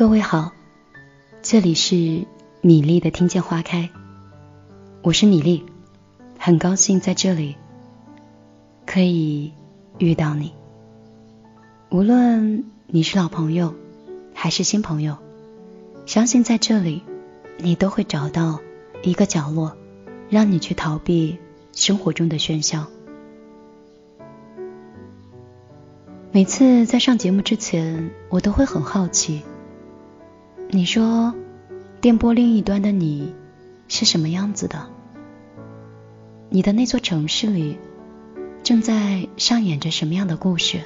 各位好，这里是米粒的听见花开，我是米粒，很高兴在这里可以遇到你。无论你是老朋友还是新朋友，相信在这里你都会找到一个角落，让你去逃避生活中的喧嚣。每次在上节目之前，我都会很好奇。你说，电波另一端的你是什么样子的？你的那座城市里正在上演着什么样的故事？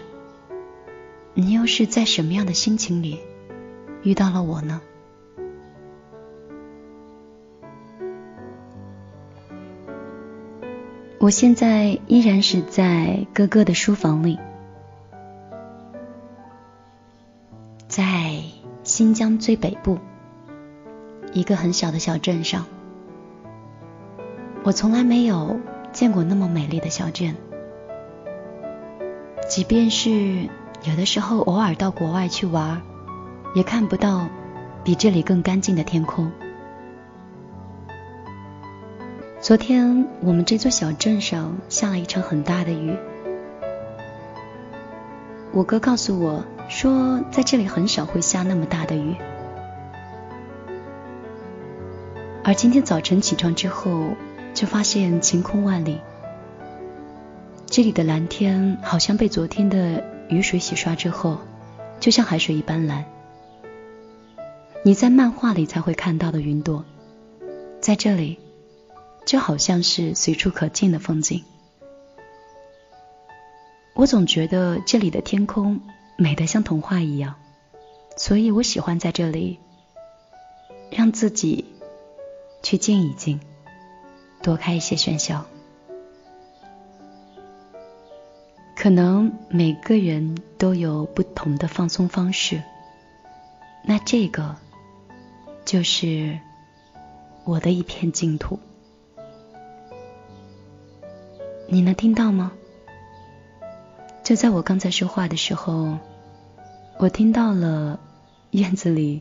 你又是在什么样的心情里遇到了我呢？我现在依然是在哥哥的书房里。在新疆最北部，一个很小的小镇上，我从来没有见过那么美丽的小镇。即便是有的时候偶尔到国外去玩，也看不到比这里更干净的天空。昨天我们这座小镇上下了一场很大的雨，我哥告诉我。说在这里很少会下那么大的雨，而今天早晨起床之后，就发现晴空万里，这里的蓝天好像被昨天的雨水洗刷之后，就像海水一般蓝。你在漫画里才会看到的云朵，在这里就好像是随处可见的风景。我总觉得这里的天空。美得像童话一样，所以我喜欢在这里，让自己去静一静，躲开一些喧嚣。可能每个人都有不同的放松方式，那这个就是我的一片净土。你能听到吗？就在我刚才说话的时候，我听到了院子里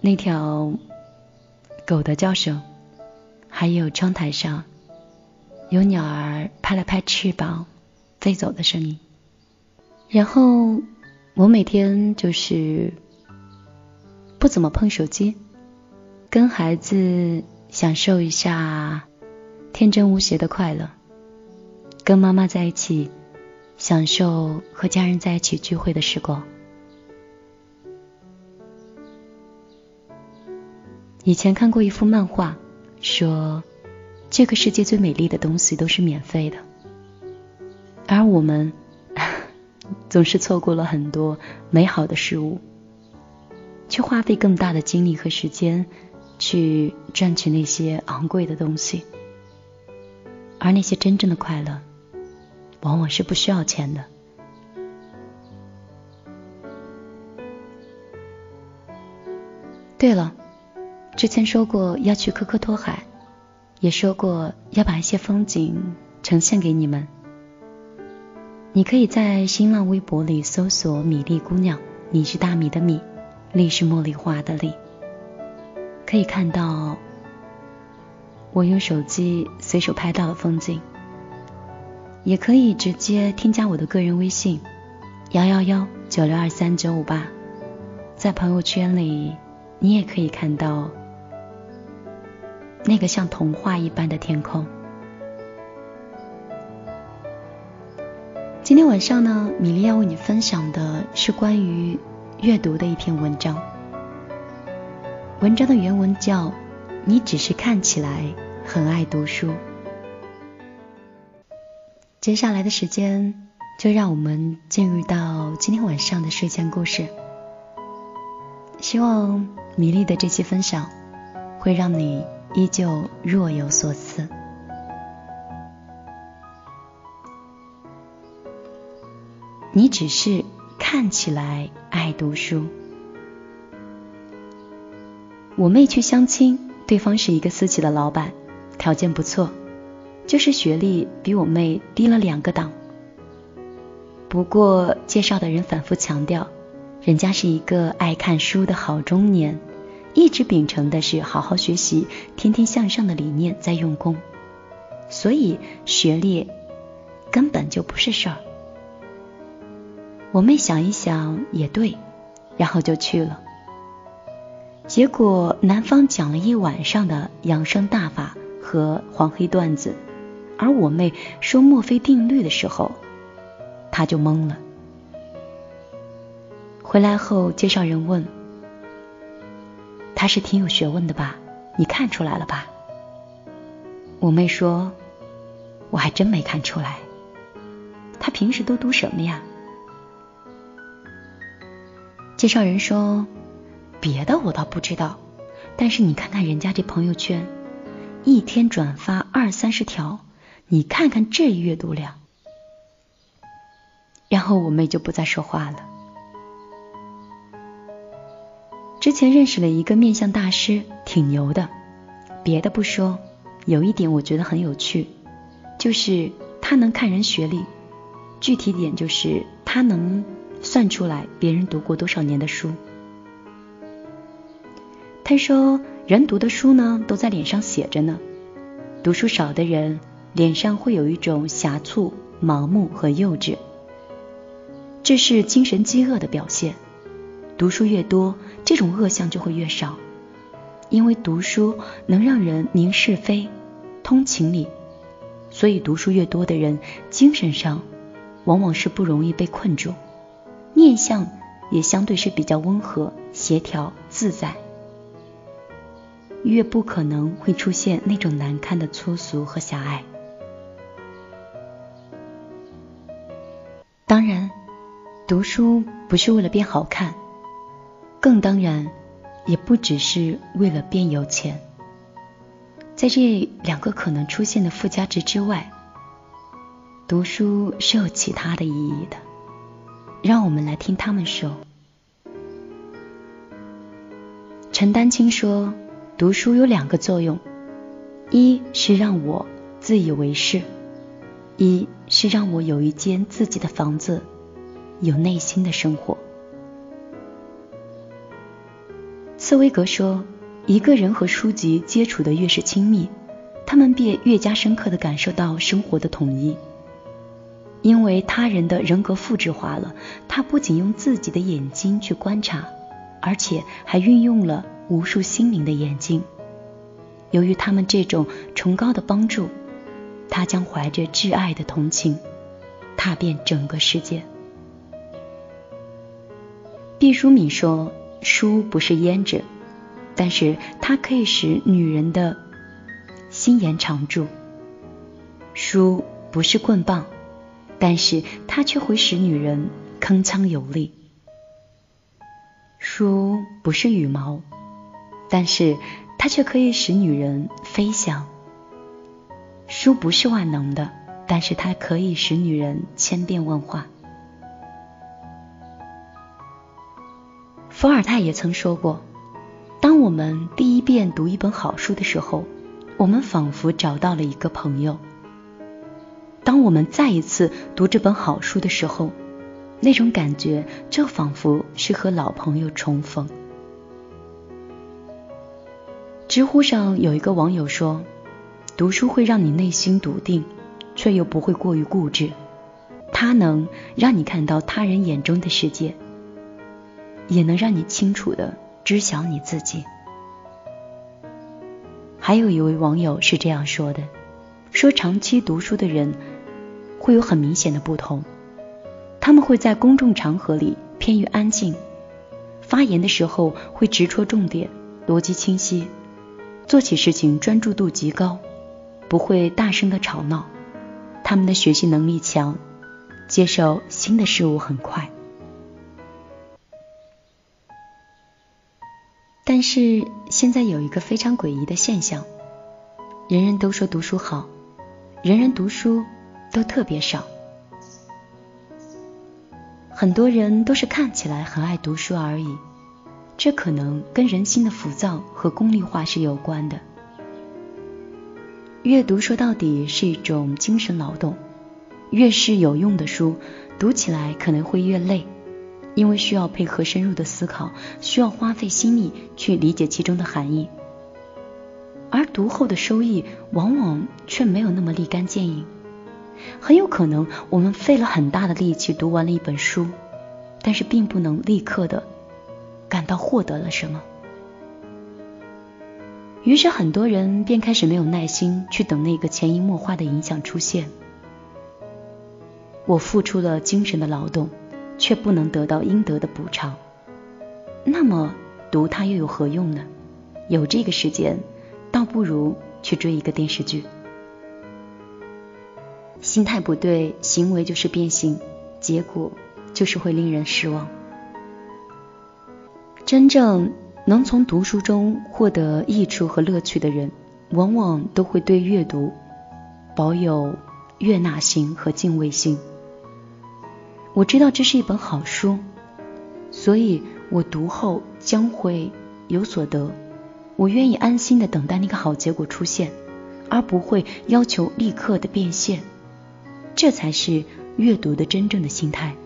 那条狗的叫声，还有窗台上有鸟儿拍了拍翅膀飞走的声音。然后我每天就是不怎么碰手机，跟孩子享受一下天真无邪的快乐，跟妈妈在一起。享受和家人在一起聚会的时光。以前看过一幅漫画，说这个世界最美丽的东西都是免费的，而我们 总是错过了很多美好的事物，去花费更大的精力和时间去赚取那些昂贵的东西，而那些真正的快乐。往往是不需要钱的。对了，之前说过要去科科托海，也说过要把一些风景呈现给你们。你可以在新浪微博里搜索“米粒姑娘”，米是大米的米，粒是茉莉花的粒，可以看到我用手机随手拍到的风景。也可以直接添加我的个人微信幺幺幺九六二三九五八，在朋友圈里，你也可以看到那个像童话一般的天空。今天晚上呢，米莉要为你分享的是关于阅读的一篇文章。文章的原文叫《你只是看起来很爱读书》。接下来的时间，就让我们进入到今天晚上的睡前故事。希望米粒的这期分享会让你依旧若有所思。你只是看起来爱读书。我妹去相亲，对方是一个私企的老板，条件不错。就是学历比我妹低了两个档。不过介绍的人反复强调，人家是一个爱看书的好中年，一直秉承的是好好学习、天天向上的理念在用功，所以学历根本就不是事儿。我妹想一想也对，然后就去了。结果男方讲了一晚上的养生大法和黄黑段子，而我妹说墨菲定律的时候，他就懵了。回来后，介绍人问：“他是挺有学问的吧？你看出来了吧？”我妹说：“我还真没看出来。他平时都读什么呀？”介绍人说：“别的我倒不知道，但是你看看人家这朋友圈，一天转发二三十条，你看看这阅读量。”然后我妹就不再说话了。之前认识了一个面相大师，挺牛的。别的不说，有一点我觉得很有趣，就是他能看人学历，具体点就是他能。算出来别人读过多少年的书。他说，人读的书呢，都在脸上写着呢。读书少的人，脸上会有一种狭促、盲目和幼稚，这是精神饥饿的表现。读书越多，这种恶相就会越少，因为读书能让人明是非、通情理，所以读书越多的人，精神上往往是不容易被困住。面相也相对是比较温和、协调、自在，越不可能会出现那种难堪的粗俗和狭隘。当然，读书不是为了变好看，更当然也不只是为了变有钱。在这两个可能出现的附加值之外，读书是有其他的意义的。让我们来听他们说。陈丹青说，读书有两个作用，一是让我自以为是，一是让我有一间自己的房子，有内心的生活。茨威格说，一个人和书籍接触的越是亲密，他们便越加深刻的感受到生活的统一。因为他人的人格复制化了，他不仅用自己的眼睛去观察，而且还运用了无数心灵的眼睛。由于他们这种崇高的帮助，他将怀着挚爱的同情，踏遍整个世界。毕淑敏说：“书不是胭脂，但是它可以使女人的心颜常驻。书不是棍棒。”但是它却会使女人铿锵有力。书不是羽毛，但是它却可以使女人飞翔。书不是万能的，但是它可以使女人千变万化。伏尔泰也曾说过：“当我们第一遍读一本好书的时候，我们仿佛找到了一个朋友。”当我们再一次读这本好书的时候，那种感觉就仿佛是和老朋友重逢。知乎上有一个网友说：“读书会让你内心笃定，却又不会过于固执。它能让你看到他人眼中的世界，也能让你清楚的知晓你自己。”还有一位网友是这样说的：“说长期读书的人。”会有很明显的不同，他们会在公众场合里偏于安静，发言的时候会直戳重点，逻辑清晰，做起事情专注度极高，不会大声的吵闹。他们的学习能力强，接受新的事物很快。但是现在有一个非常诡异的现象，人人都说读书好，人人读书。都特别少，很多人都是看起来很爱读书而已，这可能跟人心的浮躁和功利化是有关的。阅读说到底是一种精神劳动，越是有用的书，读起来可能会越累，因为需要配合深入的思考，需要花费心力去理解其中的含义。而读后的收益往往却没有那么立竿见影。很有可能我们费了很大的力气读完了一本书，但是并不能立刻的感到获得了什么。于是很多人便开始没有耐心去等那个潜移默化的影响出现。我付出了精神的劳动，却不能得到应得的补偿，那么读它又有何用呢？有这个时间，倒不如去追一个电视剧。心态不对，行为就是变形，结果就是会令人失望。真正能从读书中获得益处和乐趣的人，往往都会对阅读保有悦纳心和敬畏心。我知道这是一本好书，所以我读后将会有所得。我愿意安心的等待那个好结果出现，而不会要求立刻的变现。这才是阅读的真正的心态。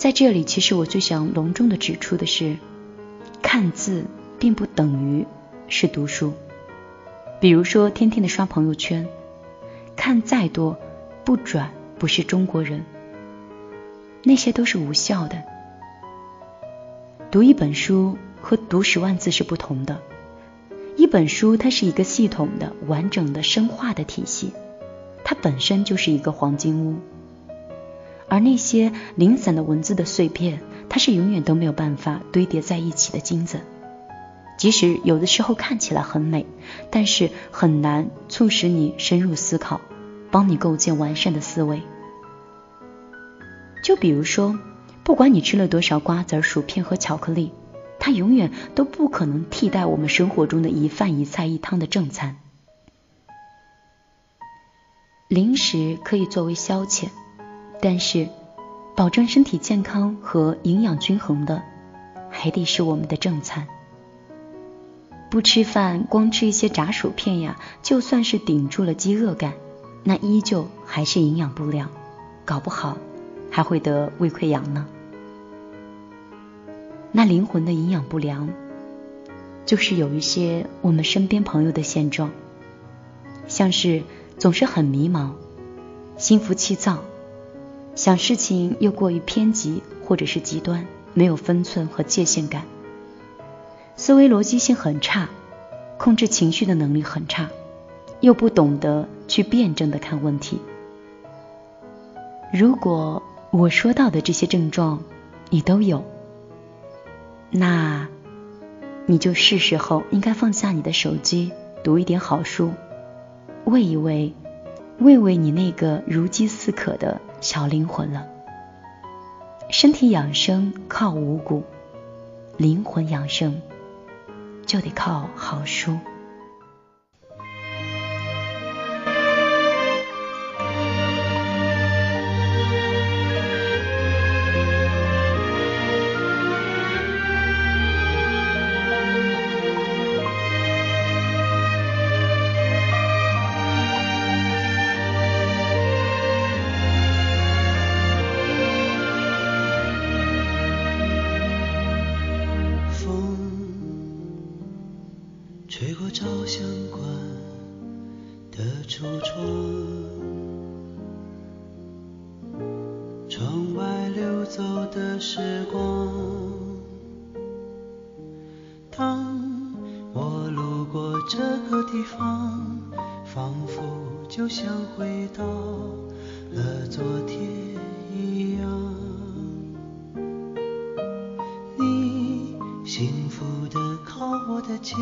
在这里，其实我最想隆重的指出的是，看字并不等于是读书。比如说，天天的刷朋友圈，看再多不转。不是中国人，那些都是无效的。读一本书和读十万字是不同的。一本书它是一个系统的、完整的、深化的体系，它本身就是一个黄金屋。而那些零散的文字的碎片，它是永远都没有办法堆叠在一起的金子。即使有的时候看起来很美，但是很难促使你深入思考。帮你构建完善的思维。就比如说，不管你吃了多少瓜子、薯片和巧克力，它永远都不可能替代我们生活中的一饭一菜一汤的正餐。零食可以作为消遣，但是保证身体健康和营养均衡的，还得是我们的正餐。不吃饭，光吃一些炸薯片呀，就算是顶住了饥饿感。那依旧还是营养不良，搞不好还会得胃溃疡呢。那灵魂的营养不良，就是有一些我们身边朋友的现状，像是总是很迷茫、心浮气躁，想事情又过于偏激或者是极端，没有分寸和界限感，思维逻辑性很差，控制情绪的能力很差。又不懂得去辩证的看问题。如果我说到的这些症状你都有，那你就是时候应该放下你的手机，读一点好书，喂一喂，喂喂你那个如饥似渴的小灵魂了。身体养生靠五谷，灵魂养生就得靠好书。这个地方仿佛就像回到了昨天一样。你幸福的靠我的肩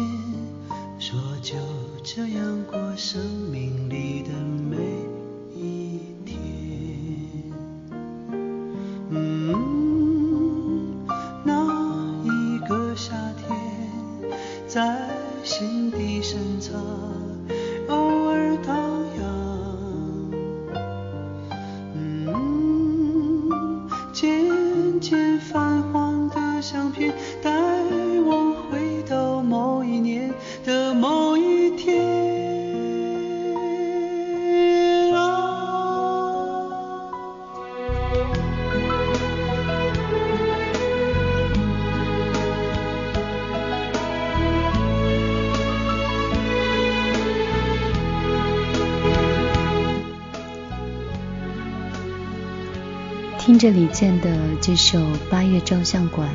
听着李健的这首《八月照相馆》，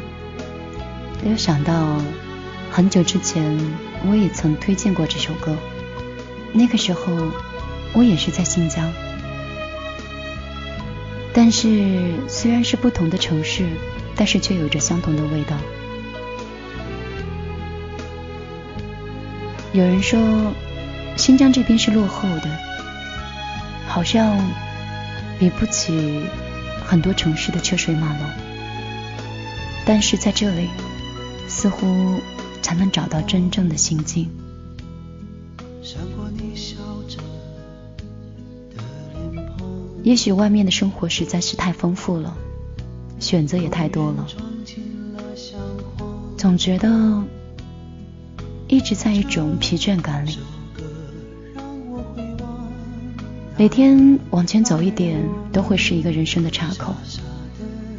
又想到很久之前我也曾推荐过这首歌。那个时候我也是在新疆，但是虽然是不同的城市，但是却有着相同的味道。有人说新疆这边是落后的，好像比不起很多城市的车水马龙，但是在这里似乎才能找到真正的心境。也许外面的生活实在是太丰富了，选择也太多了，总觉得一直在一种疲倦感里。每天往前走一点，都会是一个人生的岔口，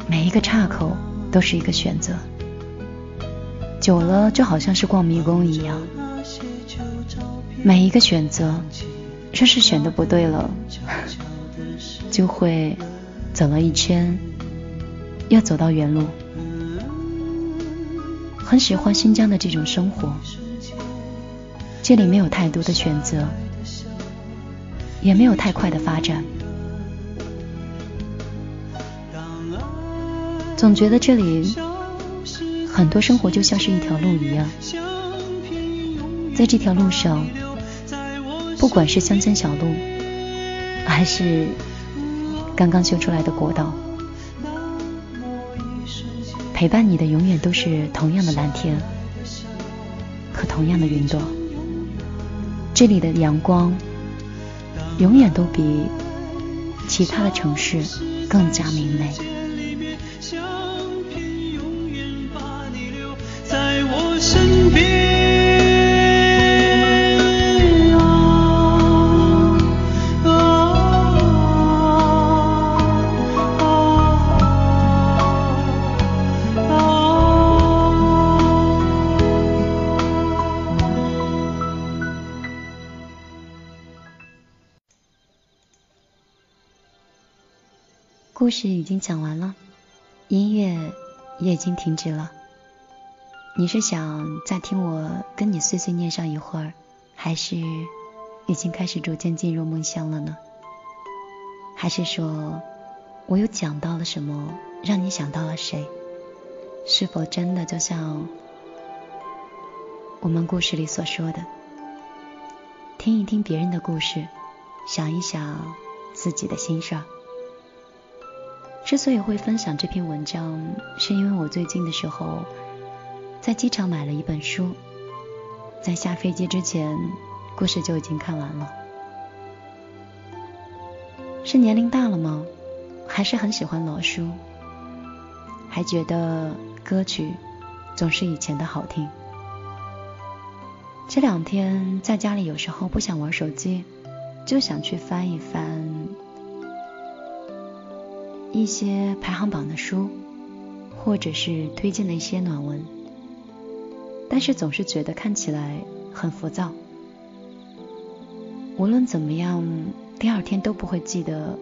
每一个岔口都是一个选择，久了就好像是逛迷宫一样，每一个选择，若是选的不对了。就会走了一圈，又走到原路。很喜欢新疆的这种生活，这里没有太多的选择，也没有太快的发展。总觉得这里很多生活就像是一条路一样，在这条路上，不管是乡间小路，还是……刚刚修出来的国道，陪伴你的永远都是同样的蓝天和同样的云朵。这里的阳光永远都比其他的城市更加明媚。事已经讲完了，音乐也已经停止了。你是想再听我跟你碎碎念上一会儿，还是已经开始逐渐进入梦乡了呢？还是说我又讲到了什么，让你想到了谁？是否真的就像我们故事里所说的，听一听别人的故事，想一想自己的心事儿？之所以会分享这篇文章，是因为我最近的时候在机场买了一本书，在下飞机之前，故事就已经看完了。是年龄大了吗？还是很喜欢老书？还觉得歌曲总是以前的好听？这两天在家里，有时候不想玩手机，就想去翻一翻。一些排行榜的书，或者是推荐的一些暖文，但是总是觉得看起来很浮躁。无论怎么样，第二天都不会记得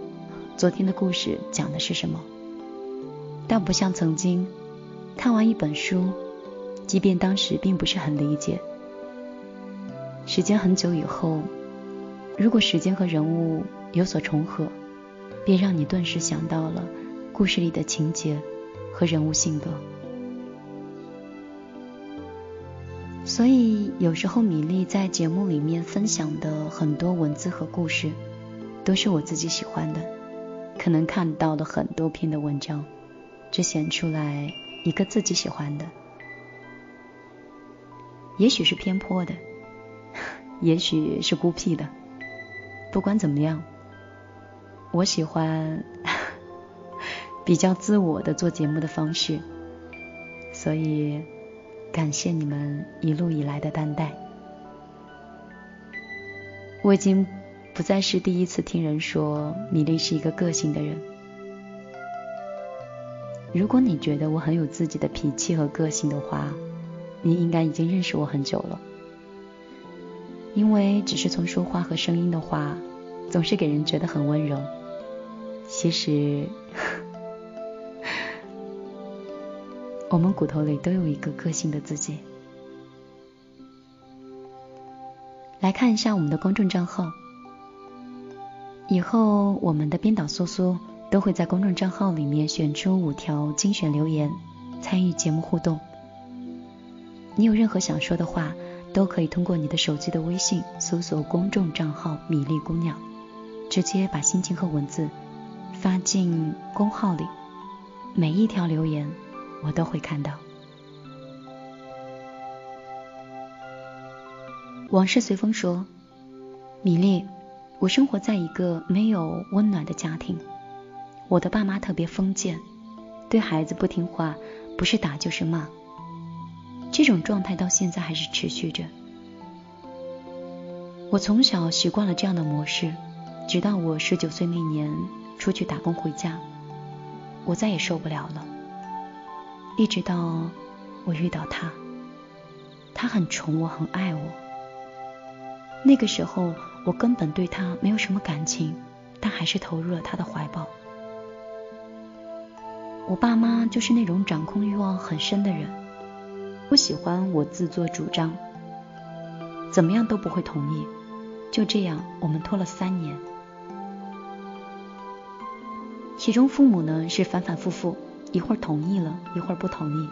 昨天的故事讲的是什么。但不像曾经看完一本书，即便当时并不是很理解，时间很久以后，如果时间和人物有所重合。便让你顿时想到了故事里的情节和人物性格。所以有时候米粒在节目里面分享的很多文字和故事，都是我自己喜欢的。可能看到了很多篇的文章，只选出来一个自己喜欢的。也许是偏颇的，也许是孤僻的。不管怎么样。我喜欢 比较自我的做节目的方式，所以感谢你们一路以来的担待。我已经不再是第一次听人说米粒是一个个性的人。如果你觉得我很有自己的脾气和个性的话，你应该已经认识我很久了。因为只是从说话和声音的话，总是给人觉得很温柔。其实 我们骨头里都有一个个性的自己。来看一下我们的公众账号，以后我们的编导苏苏都会在公众账号里面选出五条精选留言，参与节目互动。你有任何想说的话，都可以通过你的手机的微信搜索公众账号“米粒姑娘”，直接把心情和文字发进公号里，每一条留言我都会看到。往事随风说：“米粒，我生活在一个没有温暖的家庭，我的爸妈特别封建，对孩子不听话，不是打就是骂。这种状态到现在还是持续着。我从小习惯了这样的模式，直到我十九岁那年出去打工回家，我再也受不了了。一直到我遇到他，他很宠我，很爱我。”那个时候，我根本对他没有什么感情，但还是投入了他的怀抱。我爸妈就是那种掌控欲望很深的人，不喜欢我自作主张，怎么样都不会同意。就这样，我们拖了三年。其中父母呢是反反复复，一会儿同意了，一会儿不同意，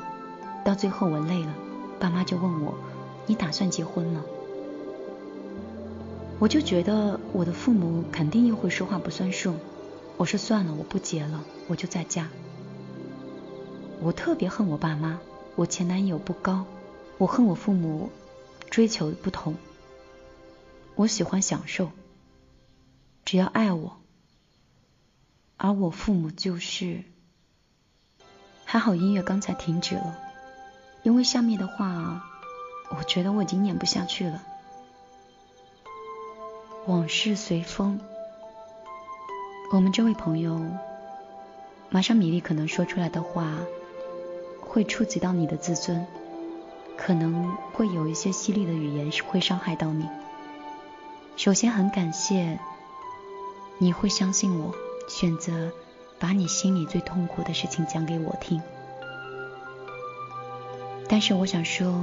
到最后我累了，爸妈就问我：“你打算结婚了？”我就觉得我的父母肯定又会说话不算数，我说算了，我不结了，我就再嫁。我特别恨我爸妈，我前男友不高，我恨我父母追求不同。我喜欢享受，只要爱我，而我父母就是。还好音乐刚才停止了，因为下面的话，我觉得我已经念不下去了。往事随风。我们这位朋友，马上米粒可能说出来的话，会触及到你的自尊，可能会有一些犀利的语言会伤害到你。首先很感谢你会相信我，选择把你心里最痛苦的事情讲给我听。但是我想说，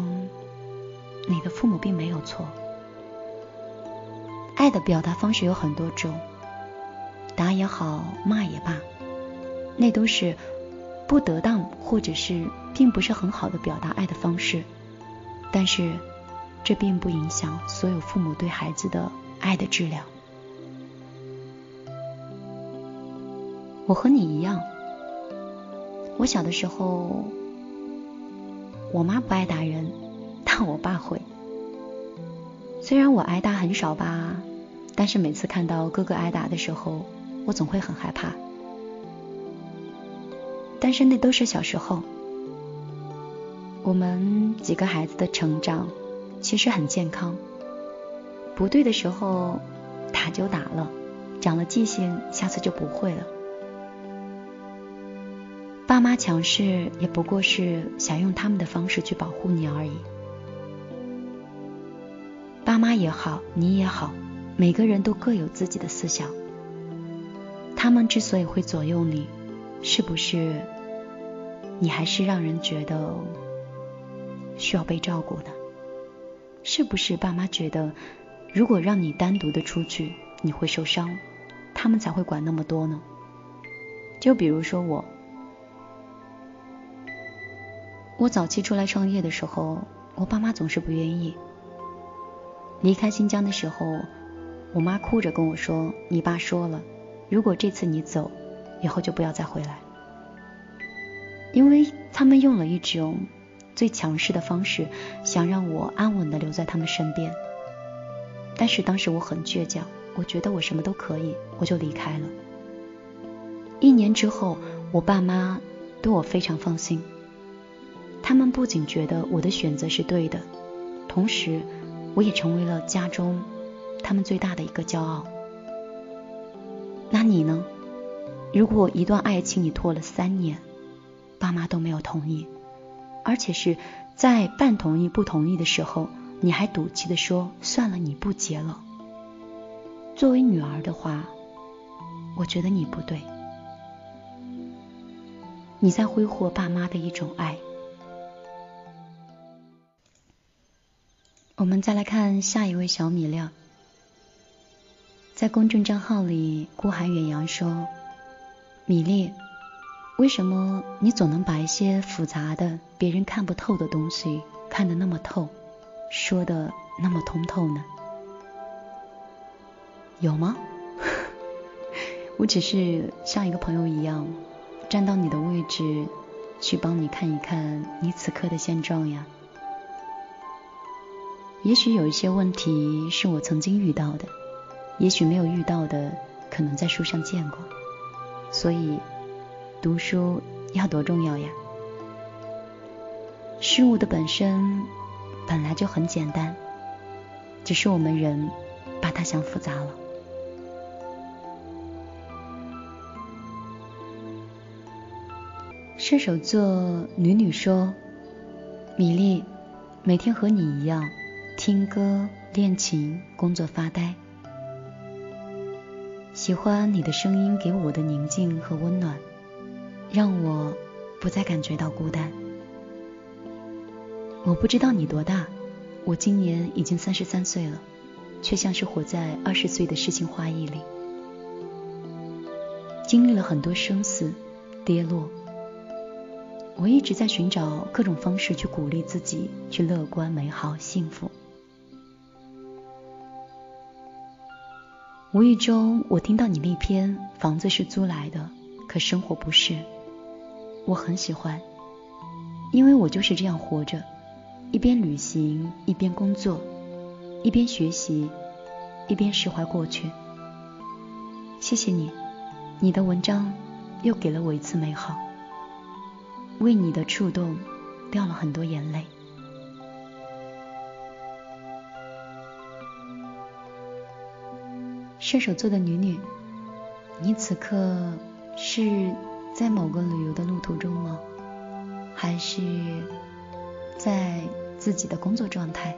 你的父母并没有错。爱的表达方式有很多种，打也好，骂也罢，那都是不得当或者是并不是很好的表达爱的方式。但是这并不影响所有父母对孩子的爱的质量。我和你一样，我小的时候，我妈不爱打人，但我爸会。虽然我挨打很少吧。但是每次看到哥哥挨打的时候，我总会很害怕。但是那都是小时候，我们几个孩子的成长其实很健康。不对的时候打就打了，长了记性，下次就不会了。爸妈强势也不过是想用他们的方式去保护你而已。爸妈也好，你也好。每个人都各有自己的思想，他们之所以会左右你，是不是你还是让人觉得需要被照顾的？是不是爸妈觉得如果让你单独的出去你会受伤，他们才会管那么多呢？就比如说我，我早期出来创业的时候，我爸妈总是不愿意。离开新疆的时候。我妈哭着跟我说：“你爸说了，如果这次你走，以后就不要再回来。”因为他们用了一种最强势的方式，想让我安稳的留在他们身边。但是当时我很倔强，我觉得我什么都可以，我就离开了。一年之后，我爸妈对我非常放心，他们不仅觉得我的选择是对的，同时我也成为了家中。他们最大的一个骄傲。那你呢？如果一段爱情你拖了三年，爸妈都没有同意，而且是在半同意不同意的时候，你还赌气的说算了，你不结了。作为女儿的话，我觉得你不对，你在挥霍爸妈的一种爱，我们再来看下一位小米料，在公众账号里，孤寒远洋说：“米粒，为什么你总能把一些复杂的、别人看不透的东西看得那么透，说的那么通透呢？有吗？我只是像一个朋友一样，站到你的位置，去帮你看一看你此刻的现状呀。”也许有一些问题是我曾经遇到的，也许没有遇到的，可能在书上见过。所以，读书要多重要呀！事物的本身本来就很简单，只是我们人把它想复杂了。射手座女女说：“米粒，每天和你一样。”听歌、练琴、工作、发呆，喜欢你的声音给我的宁静和温暖，让我不再感觉到孤单。我不知道你多大，我今年已经三十三岁了，却像是活在二十岁的诗情画意里，经历了很多生死、跌落。我一直在寻找各种方式去鼓励自己，去乐观、美好、幸福。无意中，我听到你那篇“房子是租来的，可生活不是”，我很喜欢，因为我就是这样活着，一边旅行，一边工作，一边学习，一边释怀过去。谢谢你，你的文章又给了我一次美好，为你的触动掉了很多眼泪。射手座的女女，你此刻是在某个旅游的路途中吗？还是在自己的工作状态？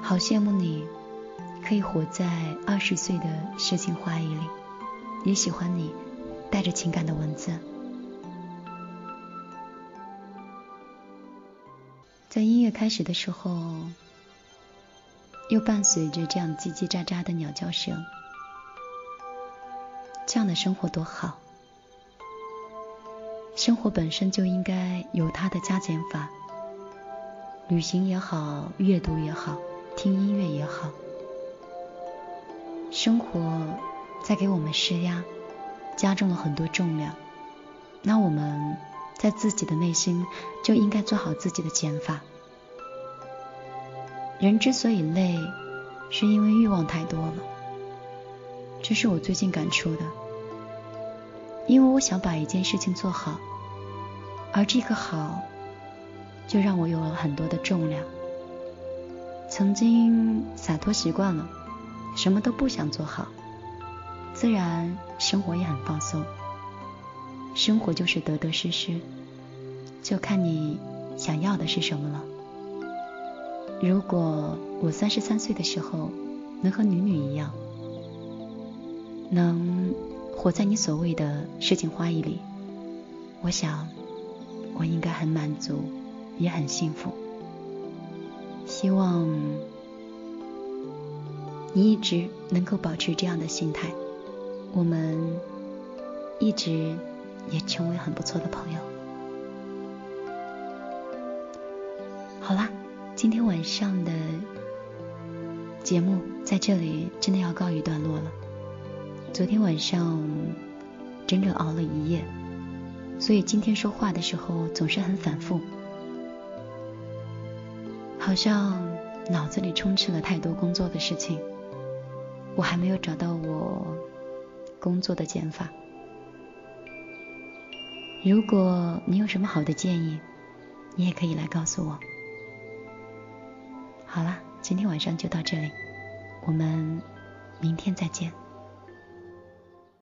好羡慕你，可以活在二十岁的诗情画意里。也喜欢你带着情感的文字。在音乐开始的时候。又伴随着这样叽叽喳喳的鸟叫声，这样的生活多好！生活本身就应该有它的加减法，旅行也好，阅读也好，听音乐也好，生活在给我们施压，加重了很多重量。那我们在自己的内心就应该做好自己的减法。人之所以累，是因为欲望太多了。这是我最近感触的。因为我想把一件事情做好，而这个好，就让我有了很多的重量。曾经洒脱习惯了，什么都不想做好，自然生活也很放松。生活就是得得失失，就看你想要的是什么了。如果我三十三岁的时候能和女女一样，能活在你所谓的诗情画意里，我想我应该很满足，也很幸福。希望你一直能够保持这样的心态，我们一直也成为很不错的朋友。好啦。今天晚上的节目在这里真的要告一段落了。昨天晚上整整熬了一夜，所以今天说话的时候总是很反复，好像脑子里充斥了太多工作的事情，我还没有找到我工作的减法。如果你有什么好的建议，你也可以来告诉我。好了，今天晚上就到这里，我们明天再见。